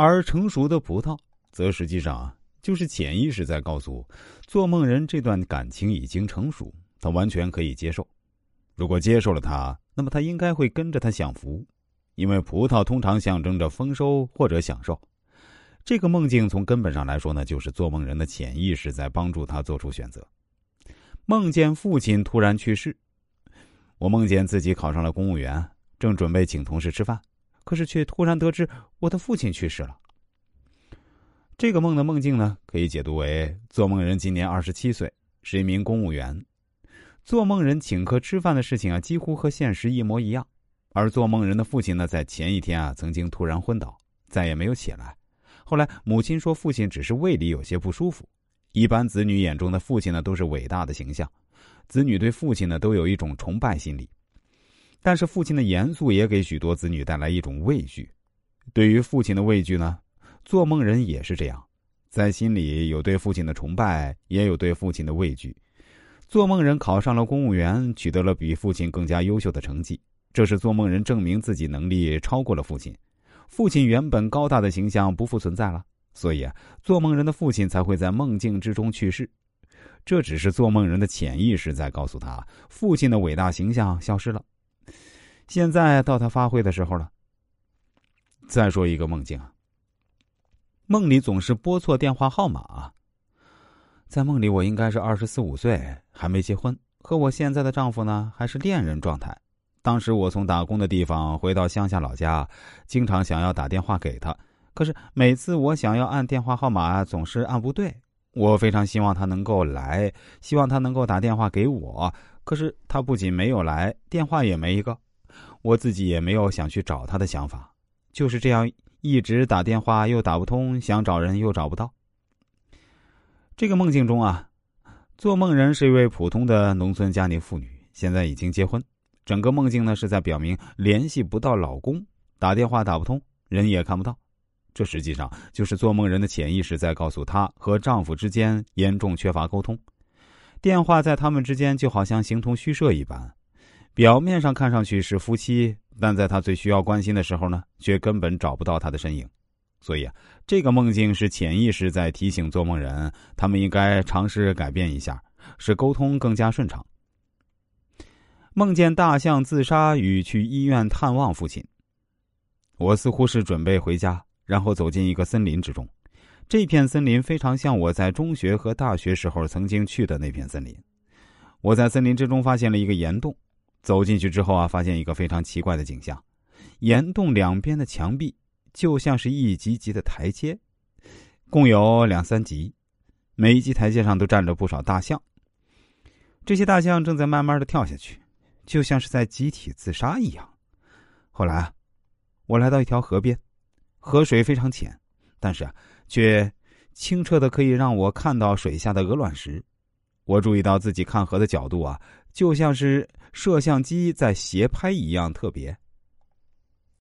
而成熟的葡萄，则实际上就是潜意识在告诉做梦人，这段感情已经成熟，他完全可以接受。如果接受了他，那么他应该会跟着他享福，因为葡萄通常象征着丰收或者享受。这个梦境从根本上来说呢，就是做梦人的潜意识在帮助他做出选择。梦见父亲突然去世，我梦见自己考上了公务员，正准备请同事吃饭。可是却突然得知我的父亲去世了。这个梦的梦境呢，可以解读为做梦人今年二十七岁，是一名公务员。做梦人请客吃饭的事情啊，几乎和现实一模一样。而做梦人的父亲呢，在前一天啊，曾经突然昏倒，再也没有起来。后来母亲说，父亲只是胃里有些不舒服。一般子女眼中的父亲呢，都是伟大的形象，子女对父亲呢，都有一种崇拜心理。但是父亲的严肃也给许多子女带来一种畏惧。对于父亲的畏惧呢，做梦人也是这样，在心里有对父亲的崇拜，也有对父亲的畏惧。做梦人考上了公务员，取得了比父亲更加优秀的成绩，这是做梦人证明自己能力超过了父亲。父亲原本高大的形象不复存在了，所以啊，做梦人的父亲才会在梦境之中去世。这只是做梦人的潜意识在告诉他，父亲的伟大形象消失了。现在到他发挥的时候了。再说一个梦境啊，梦里总是拨错电话号码。在梦里，我应该是二十四五岁，还没结婚，和我现在的丈夫呢还是恋人状态。当时我从打工的地方回到乡下老家，经常想要打电话给他，可是每次我想要按电话号码，总是按不对。我非常希望他能够来，希望他能够打电话给我，可是他不仅没有来，电话也没一个。我自己也没有想去找他的想法，就是这样一直打电话又打不通，想找人又找不到。这个梦境中啊，做梦人是一位普通的农村家庭妇女，现在已经结婚。整个梦境呢是在表明联系不到老公，打电话打不通，人也看不到。这实际上就是做梦人的潜意识在告诉她和丈夫之间严重缺乏沟通，电话在他们之间就好像形同虚设一般。表面上看上去是夫妻，但在他最需要关心的时候呢，却根本找不到他的身影。所以啊，这个梦境是潜意识在提醒做梦人，他们应该尝试改变一下，使沟通更加顺畅。梦见大象自杀与去医院探望父亲。我似乎是准备回家，然后走进一个森林之中。这片森林非常像我在中学和大学时候曾经去的那片森林。我在森林之中发现了一个岩洞。走进去之后啊，发现一个非常奇怪的景象：岩洞两边的墙壁就像是一级级的台阶，共有两三级，每一级台阶上都站着不少大象。这些大象正在慢慢的跳下去，就像是在集体自杀一样。后来啊，我来到一条河边，河水非常浅，但是啊，却清澈的可以让我看到水下的鹅卵石。我注意到自己看河的角度啊，就像是摄像机在斜拍一样特别。